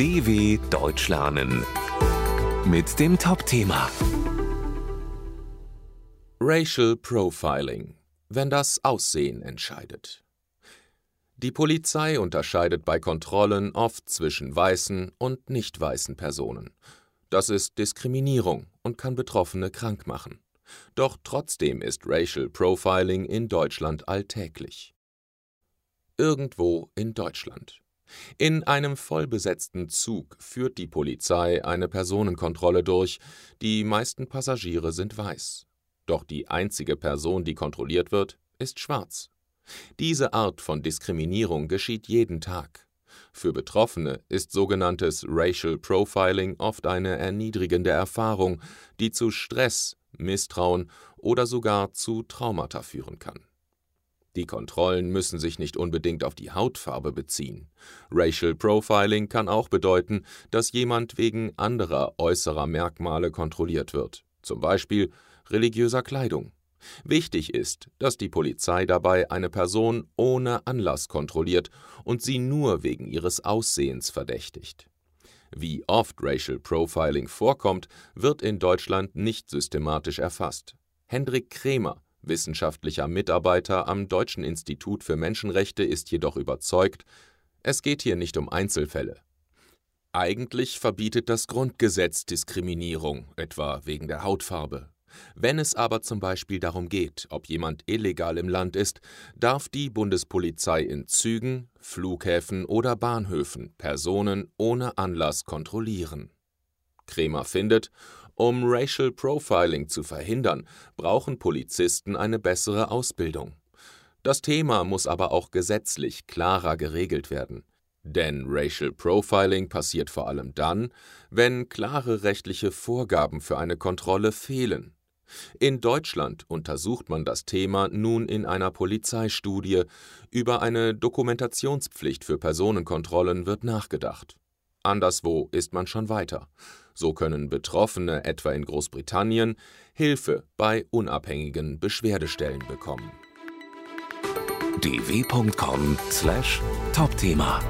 DW Deutsch lernen mit dem Top-Thema Racial Profiling, wenn das Aussehen entscheidet. Die Polizei unterscheidet bei Kontrollen oft zwischen weißen und nicht weißen Personen. Das ist Diskriminierung und kann Betroffene krank machen. Doch trotzdem ist Racial Profiling in Deutschland alltäglich. Irgendwo in Deutschland. In einem vollbesetzten Zug führt die Polizei eine Personenkontrolle durch, die meisten Passagiere sind weiß. Doch die einzige Person, die kontrolliert wird, ist schwarz. Diese Art von Diskriminierung geschieht jeden Tag. Für Betroffene ist sogenanntes Racial Profiling oft eine erniedrigende Erfahrung, die zu Stress, Misstrauen oder sogar zu Traumata führen kann. Die Kontrollen müssen sich nicht unbedingt auf die Hautfarbe beziehen. Racial Profiling kann auch bedeuten, dass jemand wegen anderer äußerer Merkmale kontrolliert wird, zum Beispiel religiöser Kleidung. Wichtig ist, dass die Polizei dabei eine Person ohne Anlass kontrolliert und sie nur wegen ihres Aussehens verdächtigt. Wie oft Racial Profiling vorkommt, wird in Deutschland nicht systematisch erfasst. Hendrik Krämer, wissenschaftlicher Mitarbeiter am Deutschen Institut für Menschenrechte, ist jedoch überzeugt, es geht hier nicht um Einzelfälle. Eigentlich verbietet das Grundgesetz Diskriminierung, etwa wegen der Hautfarbe. Wenn es aber zum Beispiel darum geht, ob jemand illegal im Land ist, darf die Bundespolizei in Zügen, Flughäfen oder Bahnhöfen Personen ohne Anlass kontrollieren. Kremer findet, um Racial Profiling zu verhindern, brauchen Polizisten eine bessere Ausbildung. Das Thema muss aber auch gesetzlich klarer geregelt werden. Denn Racial Profiling passiert vor allem dann, wenn klare rechtliche Vorgaben für eine Kontrolle fehlen. In Deutschland untersucht man das Thema nun in einer Polizeistudie. Über eine Dokumentationspflicht für Personenkontrollen wird nachgedacht. Anderswo ist man schon weiter. So können Betroffene etwa in Großbritannien Hilfe bei unabhängigen Beschwerdestellen bekommen. dw.com/topthema